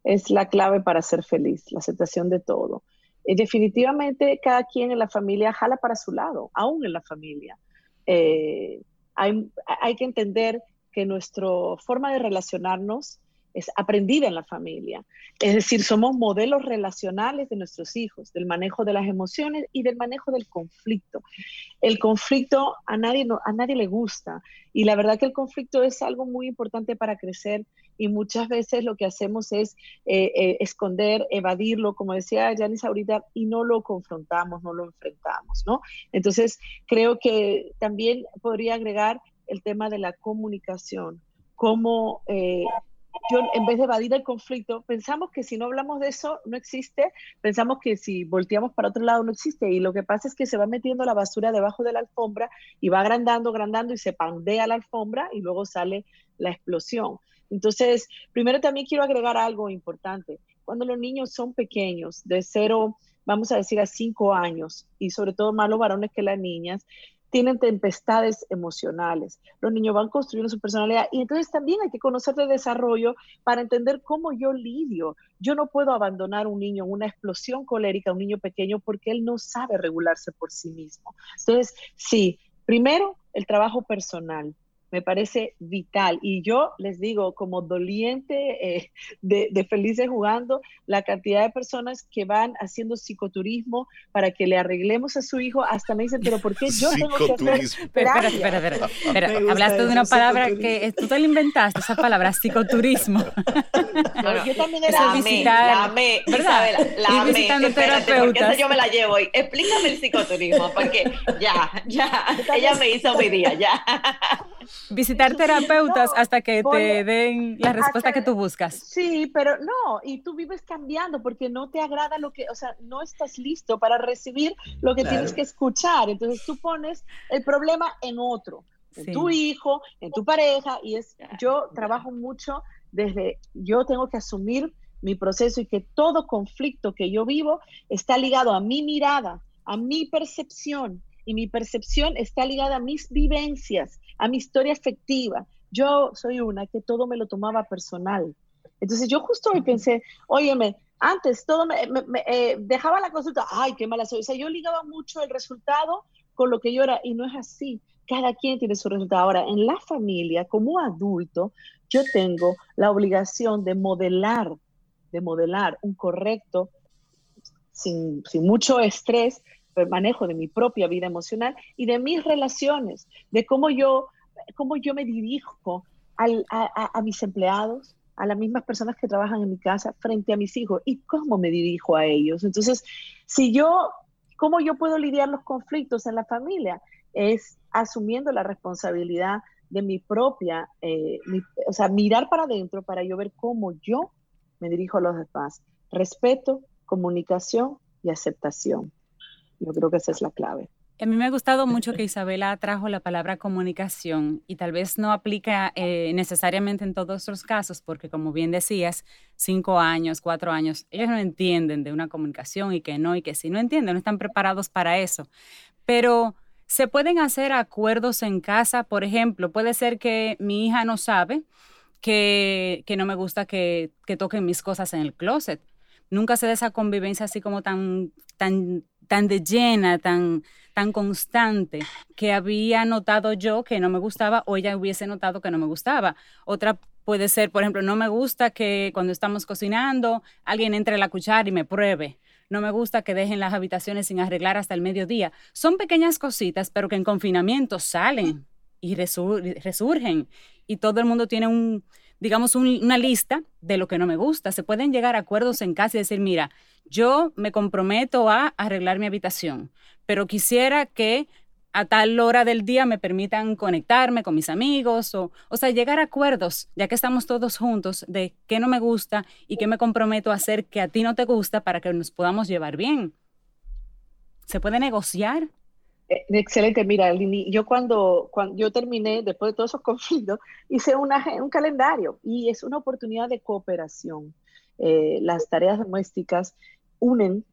es la clave para ser feliz, la aceptación de todo. Eh, definitivamente cada quien en la familia jala para su lado, aún en la familia. Eh, hay, hay, que entender que nuestra forma de relacionarnos es aprendida en la familia. Es decir, somos modelos relacionales de nuestros hijos, del manejo de las emociones y del manejo del conflicto. El conflicto a nadie, a nadie le gusta y la verdad que el conflicto es algo muy importante para crecer y muchas veces lo que hacemos es eh, eh, esconder, evadirlo, como decía Janice ahorita, y no lo confrontamos, no lo enfrentamos, ¿no? Entonces, creo que también podría agregar el tema de la comunicación, cómo eh, yo en vez de evadir el conflicto, pensamos que si no hablamos de eso no existe, pensamos que si volteamos para otro lado no existe y lo que pasa es que se va metiendo la basura debajo de la alfombra y va agrandando, agrandando y se pandea la alfombra y luego sale la explosión. Entonces, primero también quiero agregar algo importante. Cuando los niños son pequeños, de cero, vamos a decir, a cinco años, y sobre todo más los varones que las niñas, tienen tempestades emocionales. Los niños van construyendo su personalidad y entonces también hay que conocer de desarrollo para entender cómo yo lidio. Yo no puedo abandonar a un niño en una explosión colérica, un niño pequeño, porque él no sabe regularse por sí mismo. Entonces, sí, primero el trabajo personal me parece vital. Y yo les digo, como doliente eh, de, Felices Jugando, la cantidad de personas que van haciendo psicoturismo para que le arreglemos a su hijo, hasta me dicen, pero ¿por qué yo tengo que hacer Espera, espera, espera. Hablaste de una palabra que tú te la inventaste, esa palabra, psicoturismo. yo también era la visitar, la me, ¿verdad? la me. visitando terapeutas. yo me la llevo. Y explícame el psicoturismo, porque ya, ya, ella me hizo mi día, ya visitar terapeutas hasta que te den la respuesta que tú buscas. Sí, pero no, y tú vives cambiando porque no te agrada lo que, o sea, no estás listo para recibir lo que tienes que escuchar. Entonces tú pones el problema en otro, en tu hijo, en tu pareja, y es, yo trabajo mucho desde, yo tengo que asumir mi proceso y que todo conflicto que yo vivo está ligado a mi mirada, a mi percepción y mi percepción está ligada a mis vivencias, a mi historia afectiva. Yo soy una que todo me lo tomaba personal. Entonces yo justo hoy pensé, óyeme, antes todo me, eh, dejaba la consulta, ay, qué mala soy. O sea, yo ligaba mucho el resultado con lo que yo era y no es así. Cada quien tiene su resultado. Ahora, en la familia, como adulto, yo tengo la obligación de modelar, de modelar un correcto, sin, sin mucho estrés, manejo de mi propia vida emocional y de mis relaciones, de cómo yo, cómo yo me dirijo a, mis empleados, a las mismas personas que trabajan en mi casa frente a mis hijos y cómo me dirijo a ellos. Entonces, si yo, cómo yo puedo lidiar los conflictos en la familia, es asumiendo la responsabilidad de mi propia, eh, o sea, mirar para adentro para yo ver cómo yo me dirijo a los demás. Respeto, comunicación y aceptación. Yo creo que esa es la clave. A mí me ha gustado mucho que Isabela trajo la palabra comunicación y tal vez no aplica eh, necesariamente en todos los casos, porque como bien decías, cinco años, cuatro años, ellos no entienden de una comunicación y que no, y que si no entienden, no están preparados para eso. Pero se pueden hacer acuerdos en casa, por ejemplo, puede ser que mi hija no sabe que, que no me gusta que, que toquen mis cosas en el closet. Nunca se da esa convivencia así como tan, tan tan de llena, tan, tan constante, que había notado yo que no me gustaba o ella hubiese notado que no me gustaba. Otra puede ser, por ejemplo, no me gusta que cuando estamos cocinando alguien entre la cuchara y me pruebe. No me gusta que dejen las habitaciones sin arreglar hasta el mediodía. Son pequeñas cositas, pero que en confinamiento salen y resurgen. Y todo el mundo tiene un, digamos, una lista de lo que no me gusta. Se pueden llegar a acuerdos en casa y decir, mira, yo me comprometo a arreglar mi habitación, pero quisiera que a tal hora del día me permitan conectarme con mis amigos o, o sea, llegar a acuerdos, ya que estamos todos juntos, de qué no me gusta y qué me comprometo a hacer que a ti no te gusta para que nos podamos llevar bien. ¿Se puede negociar? Eh, excelente, mira, Lini, yo cuando, cuando yo terminé, después de todos esos conflictos, hice una, un calendario y es una oportunidad de cooperación. Eh, las tareas domésticas unen,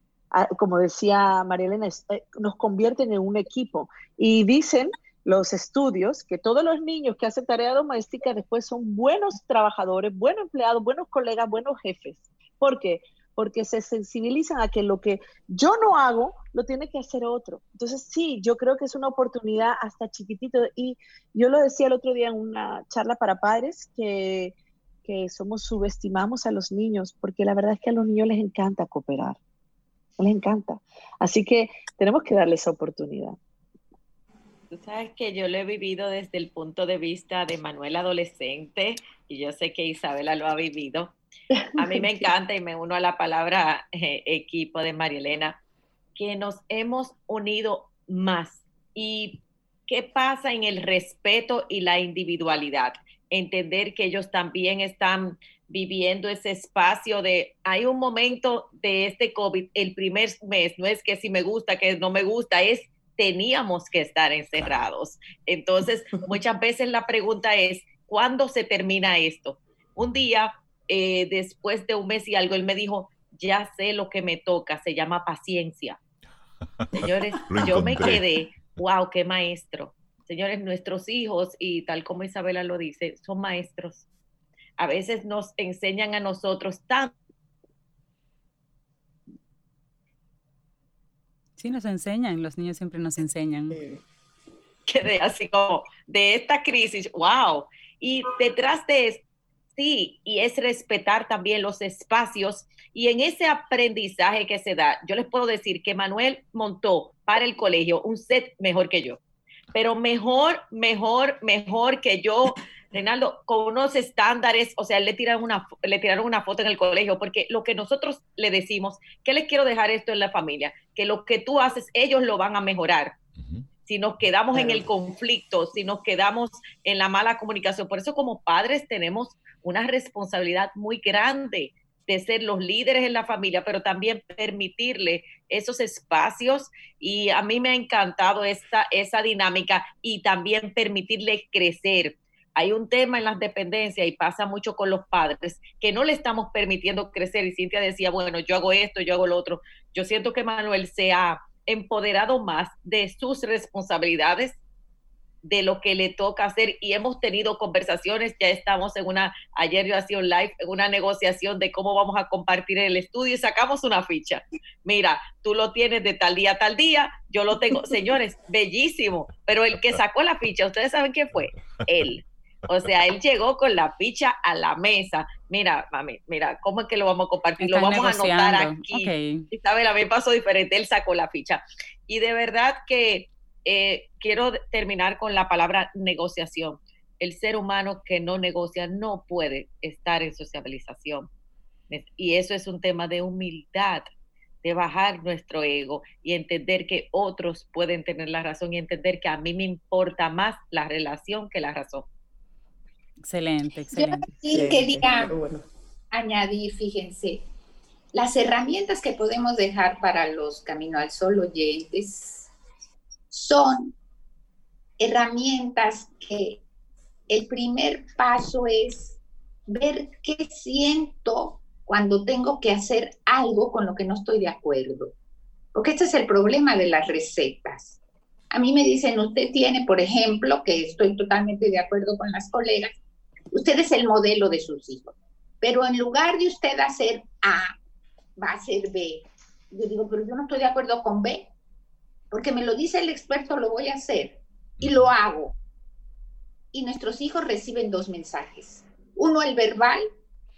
como decía María Elena, eh, nos convierten en un equipo. Y dicen los estudios que todos los niños que hacen tarea doméstica después son buenos trabajadores, buenos empleados, buenos colegas, buenos jefes. ¿Por qué? Porque se sensibilizan a que lo que yo no hago, lo tiene que hacer otro. Entonces, sí, yo creo que es una oportunidad hasta chiquitito. Y yo lo decía el otro día en una charla para padres, que que somos subestimamos a los niños, porque la verdad es que a los niños les encanta cooperar, les encanta. Así que tenemos que darles esa oportunidad. Tú sabes que yo lo he vivido desde el punto de vista de Manuel adolescente y yo sé que Isabela lo ha vivido. A mí me encanta y me uno a la palabra eh, equipo de María Elena, que nos hemos unido más. ¿Y qué pasa en el respeto y la individualidad? entender que ellos también están viviendo ese espacio de, hay un momento de este COVID, el primer mes, no es que si me gusta, que no me gusta, es teníamos que estar encerrados. Entonces, muchas veces la pregunta es, ¿cuándo se termina esto? Un día, eh, después de un mes y algo, él me dijo, ya sé lo que me toca, se llama paciencia. Señores, yo me quedé, wow, qué maestro. Señores, nuestros hijos, y tal como Isabela lo dice, son maestros. A veces nos enseñan a nosotros tanto. Sí, nos enseñan, los niños siempre nos enseñan. Que de así como de esta crisis, wow. Y detrás de esto, sí, y es respetar también los espacios y en ese aprendizaje que se da, yo les puedo decir que Manuel montó para el colegio un set mejor que yo pero mejor, mejor, mejor que yo, Reinaldo, con unos estándares, o sea, le tiraron una, le tiraron una foto en el colegio, porque lo que nosotros le decimos, ¿qué les quiero dejar esto en la familia? Que lo que tú haces, ellos lo van a mejorar. Si nos quedamos en el conflicto, si nos quedamos en la mala comunicación. Por eso como padres tenemos una responsabilidad muy grande de ser los líderes en la familia, pero también permitirle esos espacios. Y a mí me ha encantado esta, esa dinámica y también permitirle crecer. Hay un tema en las dependencias y pasa mucho con los padres que no le estamos permitiendo crecer. Y Cintia decía, bueno, yo hago esto, yo hago lo otro. Yo siento que Manuel se ha empoderado más de sus responsabilidades, de lo que le toca hacer y hemos tenido conversaciones, ya estamos en una, ayer yo hacía un live, en una negociación de cómo vamos a compartir el estudio y sacamos una ficha. Mira, tú lo tienes de tal día a tal día, yo lo tengo, señores, bellísimo, pero el que sacó la ficha, ¿ustedes saben quién fue? Él. O sea, él llegó con la ficha a la mesa. Mira, mami, mira, ¿cómo es que lo vamos a compartir? lo vamos a anotar aquí. Isabel, a mí pasó diferente, él sacó la ficha. Y de verdad que eh, quiero terminar con la palabra negociación. El ser humano que no negocia no puede estar en sociabilización. Y eso es un tema de humildad, de bajar nuestro ego y entender que otros pueden tener la razón y entender que a mí me importa más la relación que la razón. Excelente, excelente. Yo sí quería añadir, fíjense, las herramientas que podemos dejar para los Camino al Sol oyentes son herramientas que el primer paso es ver qué siento cuando tengo que hacer algo con lo que no estoy de acuerdo. Porque este es el problema de las recetas. A mí me dicen, usted tiene, por ejemplo, que estoy totalmente de acuerdo con las colegas, usted es el modelo de sus hijos. Pero en lugar de usted hacer A, va a hacer B. Yo digo, pero yo no estoy de acuerdo con B porque me lo dice el experto, lo voy a hacer y lo hago. Y nuestros hijos reciben dos mensajes, uno el verbal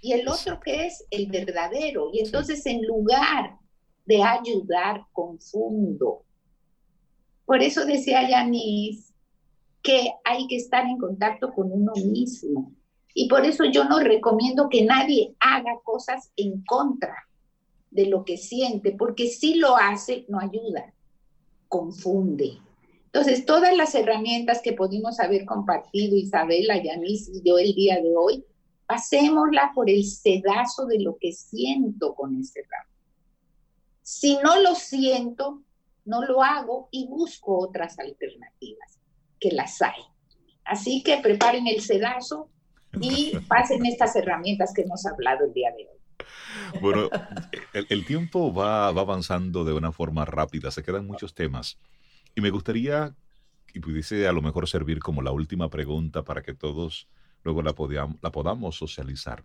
y el otro que es el verdadero. Y entonces en lugar de ayudar, confundo. Por eso decía Yanis que hay que estar en contacto con uno mismo. Y por eso yo no recomiendo que nadie haga cosas en contra de lo que siente, porque si lo hace, no ayuda confunde. Entonces, todas las herramientas que pudimos haber compartido, Isabela, Yanis y yo el día de hoy, pasémosla por el sedazo de lo que siento con ese ramo. Si no lo siento, no lo hago y busco otras alternativas, que las hay. Así que preparen el sedazo y pasen estas herramientas que hemos hablado el día de hoy. Bueno, el, tiempo va, avanzando de una forma rápida, se quedan muchos temas. Y me gustaría que pudiese a lo mejor servir como la última pregunta para que todos luego la, la podamos socializar.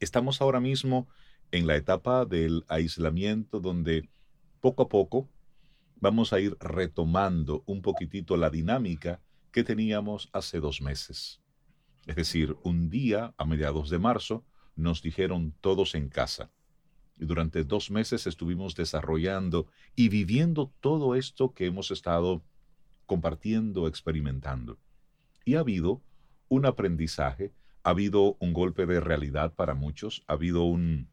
Estamos ahora mismo en la etapa del aislamiento donde poco a poco vamos a ir retomando un poquitito la dinámica que teníamos hace dos meses. Es decir, un día a mediados de marzo nos dijeron todos en casa. Y durante dos meses estuvimos desarrollando y viviendo todo esto que hemos estado compartiendo, experimentando. Y ha habido un aprendizaje, ha habido un golpe de realidad para muchos, ha habido un,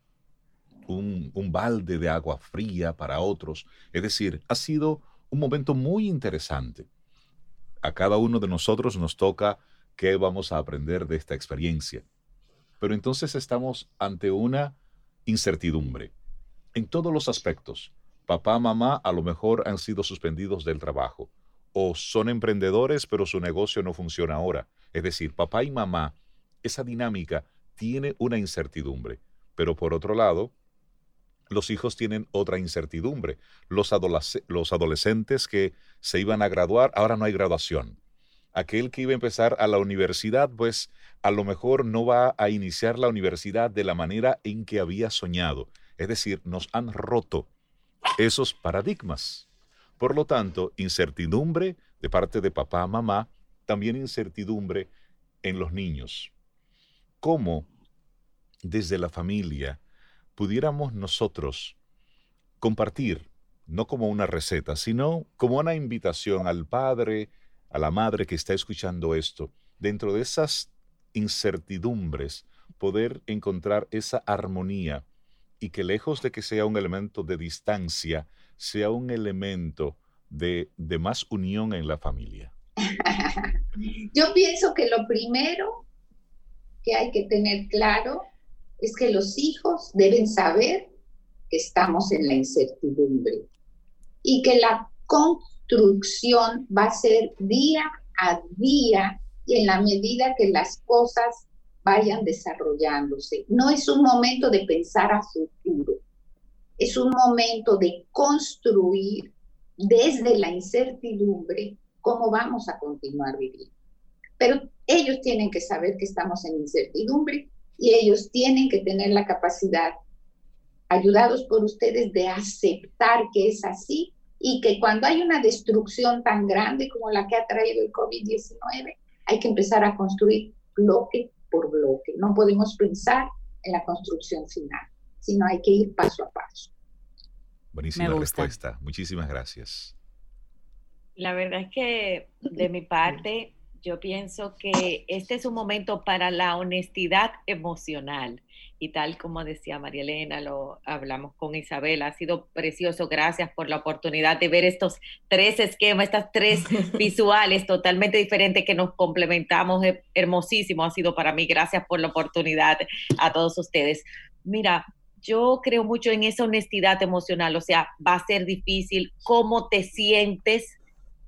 un, un, balde de agua fría para otros. Es decir, ha sido un momento muy interesante. A cada uno de nosotros nos toca qué vamos a aprender de esta experiencia. Pero entonces estamos ante una incertidumbre en todos los aspectos. Papá, mamá a lo mejor han sido suspendidos del trabajo o son emprendedores pero su negocio no funciona ahora. Es decir, papá y mamá, esa dinámica tiene una incertidumbre. Pero por otro lado, los hijos tienen otra incertidumbre. Los, los adolescentes que se iban a graduar, ahora no hay graduación aquel que iba a empezar a la universidad, pues a lo mejor no va a iniciar la universidad de la manera en que había soñado. Es decir, nos han roto esos paradigmas. Por lo tanto, incertidumbre de parte de papá, mamá, también incertidumbre en los niños. ¿Cómo desde la familia pudiéramos nosotros compartir, no como una receta, sino como una invitación al padre, a la madre que está escuchando esto, dentro de esas incertidumbres, poder encontrar esa armonía y que lejos de que sea un elemento de distancia, sea un elemento de, de más unión en la familia? Yo pienso que lo primero que hay que tener claro es que los hijos deben saber que estamos en la incertidumbre y que la construcción va a ser día a día y en la medida que las cosas vayan desarrollándose. No es un momento de pensar a futuro, es un momento de construir desde la incertidumbre cómo vamos a continuar viviendo. Pero ellos tienen que saber que estamos en incertidumbre y ellos tienen que tener la capacidad, ayudados por ustedes, de aceptar que es así y que cuando hay una destrucción tan grande como la que ha traído el COVID-19, hay que empezar a construir bloque por bloque. No podemos pensar en la construcción final, sino hay que ir paso a paso. Buenísima respuesta. Muchísimas gracias. La verdad es que de mi parte, yo pienso que este es un momento para la honestidad emocional. Y tal como decía María Elena, lo hablamos con Isabel, ha sido precioso. Gracias por la oportunidad de ver estos tres esquemas, estas tres visuales totalmente diferentes que nos complementamos. Hermosísimo ha sido para mí. Gracias por la oportunidad a todos ustedes. Mira, yo creo mucho en esa honestidad emocional, o sea, va a ser difícil, cómo te sientes,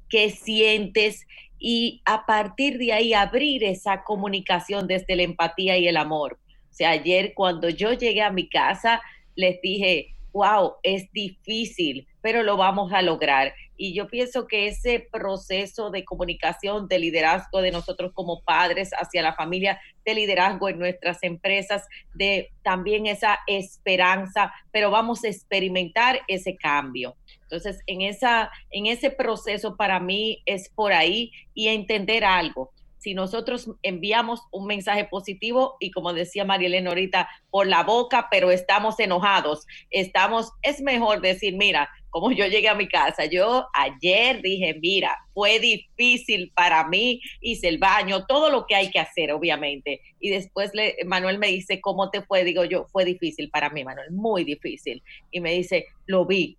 qué sientes y a partir de ahí abrir esa comunicación desde la empatía y el amor. O sea, ayer cuando yo llegué a mi casa, les dije, wow, es difícil, pero lo vamos a lograr. Y yo pienso que ese proceso de comunicación, de liderazgo de nosotros como padres hacia la familia, de liderazgo en nuestras empresas, de también esa esperanza, pero vamos a experimentar ese cambio. Entonces, en, esa, en ese proceso para mí es por ahí y entender algo si nosotros enviamos un mensaje positivo y como decía María Elena ahorita, por la boca, pero estamos enojados, estamos, es mejor decir, mira, como yo llegué a mi casa, yo ayer dije, mira, fue difícil para mí, hice el baño, todo lo que hay que hacer, obviamente. Y después le, Manuel me dice, ¿cómo te fue? Digo yo, fue difícil para mí, Manuel, muy difícil. Y me dice, lo vi.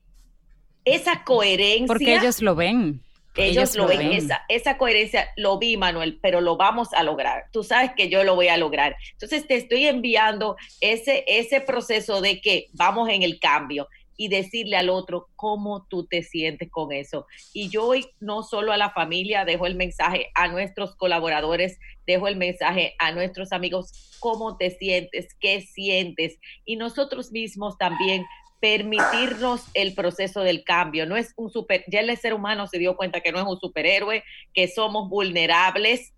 Esa coherencia. Porque ellos lo ven. Ellos, lo ven, Esa, esa coherencia lo vi, Manuel, pero lo vamos a lograr. Tú sabes que yo lo voy a lograr. Entonces te estoy enviando ese, ese proceso de que vamos en el cambio y decirle al otro cómo tú te sientes con eso. Y yo hoy no solo a la familia dejo el mensaje, a nuestros colaboradores dejo el mensaje, a nuestros amigos, cómo te sientes, qué sientes. Y nosotros mismos también permitirnos el proceso del cambio. No es un super, ya el ser humano se dio cuenta que no es un superhéroe, que somos vulnerables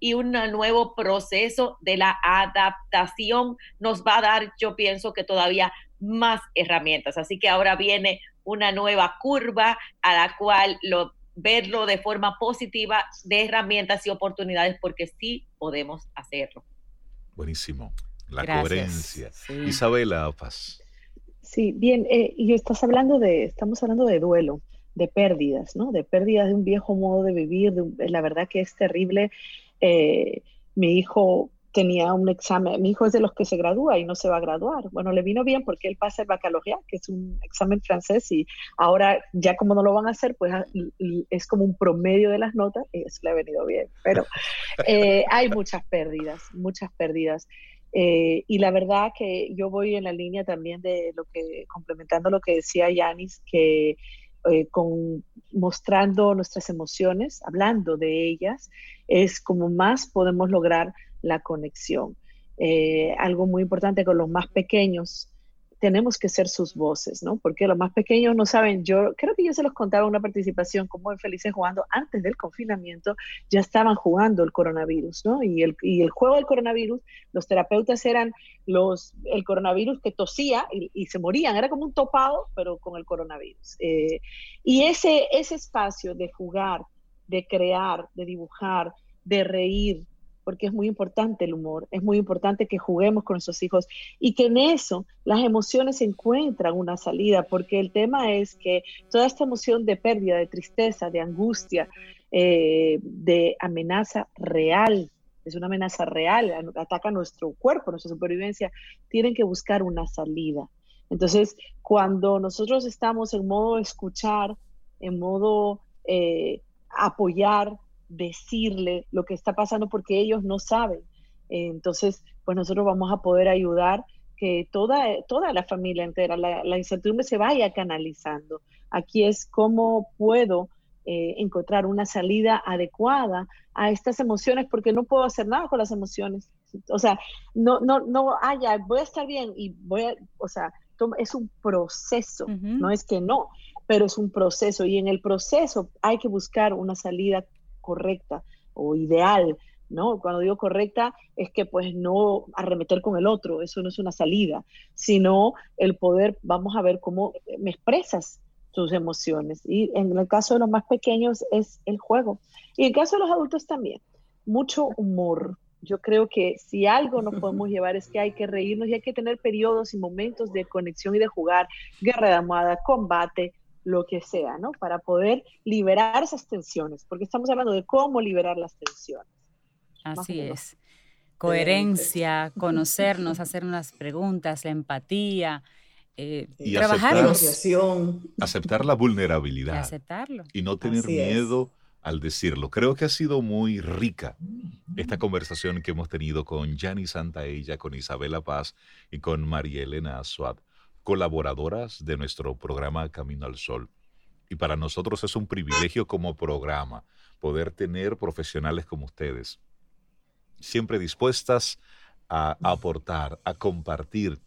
y un nuevo proceso de la adaptación nos va a dar, yo pienso que todavía más herramientas. Así que ahora viene una nueva curva a la cual lo, verlo de forma positiva de herramientas y oportunidades porque sí podemos hacerlo. Buenísimo. La coherencia. Isabela Paz. Sí, bien, eh, y estás hablando de, estamos hablando de duelo, de pérdidas, ¿no? De pérdidas de un viejo modo de vivir, la verdad que es terrible. Eh, mi hijo tenía un examen, mi hijo es de los que se gradúa y no se va a graduar. Bueno, le vino bien porque él pasa el baccalaureat, que es un examen francés, y ahora ya como no lo van a hacer, pues ah, es como un promedio de las notas y eso le ha venido bien. Pero eh, hay muchas pérdidas, muchas pérdidas. Eh, y la verdad que yo voy en la línea también de lo que, complementando lo que decía Yanis, que eh, con, mostrando nuestras emociones, hablando de ellas, es como más podemos lograr la conexión. Eh, algo muy importante con los más pequeños tenemos que ser sus voces, ¿no? Porque los más pequeños no saben, yo creo que yo se los contaba una participación como en Felices Jugando, antes del confinamiento ya estaban jugando el coronavirus, ¿no? Y el, y el juego del coronavirus, los terapeutas eran los, el coronavirus que tosía y, se morían, era como un topado, pero con el coronavirus. Eh, y ese, ese espacio de jugar, de crear, de dibujar, de reír, porque es muy importante el humor, es muy importante que juguemos con nuestros hijos y que en eso las emociones encuentran una salida, porque el tema es que toda esta emoción de pérdida, de tristeza, de angustia, eh, de amenaza real, es una amenaza real, ataca nuestro cuerpo, nuestra supervivencia, tienen que buscar una salida. Entonces, cuando nosotros estamos en modo escuchar, en modo eh, apoyar, decirle lo que está pasando porque ellos no saben. Entonces, pues nosotros vamos a poder ayudar que toda, toda la familia entera, la, incertidumbre se vaya canalizando. Aquí es cómo puedo eh, encontrar una salida adecuada a estas emociones porque no puedo hacer nada con las emociones. O sea, no, no, no, ah, ya, voy a estar bien y voy a, o sea, es un proceso, no es que no, pero es un proceso y en el proceso hay que buscar una salida correcta o ideal, ¿no? Cuando digo correcta es que pues no arremeter con el otro, eso no es una salida, sino el poder, vamos a ver cómo me expresas tus emociones. Y en el caso de los más pequeños es el juego. Y en el caso de los adultos también, mucho humor, yo creo que si algo nos podemos llevar es que hay que reírnos y hay que tener periodos y momentos de conexión y de jugar, guerra de amada, combate, lo que sea, ¿no? Para poder liberar esas tensiones, porque estamos hablando de cómo liberar las tensiones. Así es. Coherencia, conocernos, hacer unas preguntas, la empatía, eh, y trabajar aceptar, aceptar la vulnerabilidad. Y aceptarlo. Y no tener miedo al decirlo. Creo que ha sido muy rica esta conversación que hemos tenido con Santa Santaella, con Isabela Paz y con María Elena Azuad, colaboradoras de nuestro programa Camino al Sol. Y para nosotros es un privilegio como programa poder tener profesionales como ustedes, siempre dispuestas a aportar, a compartir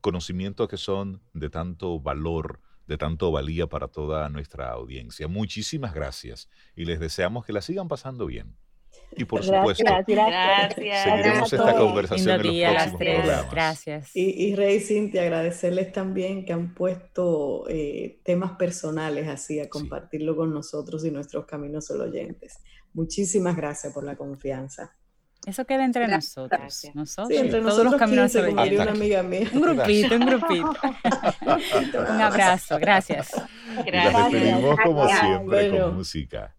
conocimientos que son de tanto valor, de tanto valía para toda nuestra audiencia. Muchísimas gracias y les deseamos que la sigan pasando bien. Y por supuesto, gracias, seguiremos esta conversación en los próximos programas. Gracias. Y, Rey y Cintia, agradecerles también que han puesto eh, temas personales así a compartirlo con nosotros y nuestros caminos oyentes. Muchísimas gracias por la confianza. Eso queda entre nosotros. Nosotros. Sí, entre todos nosotros los caminos 15, como una amiga mía. Un grupito, un grupito. un abrazo, gracias. Gracias. Y despedimos como siempre con música.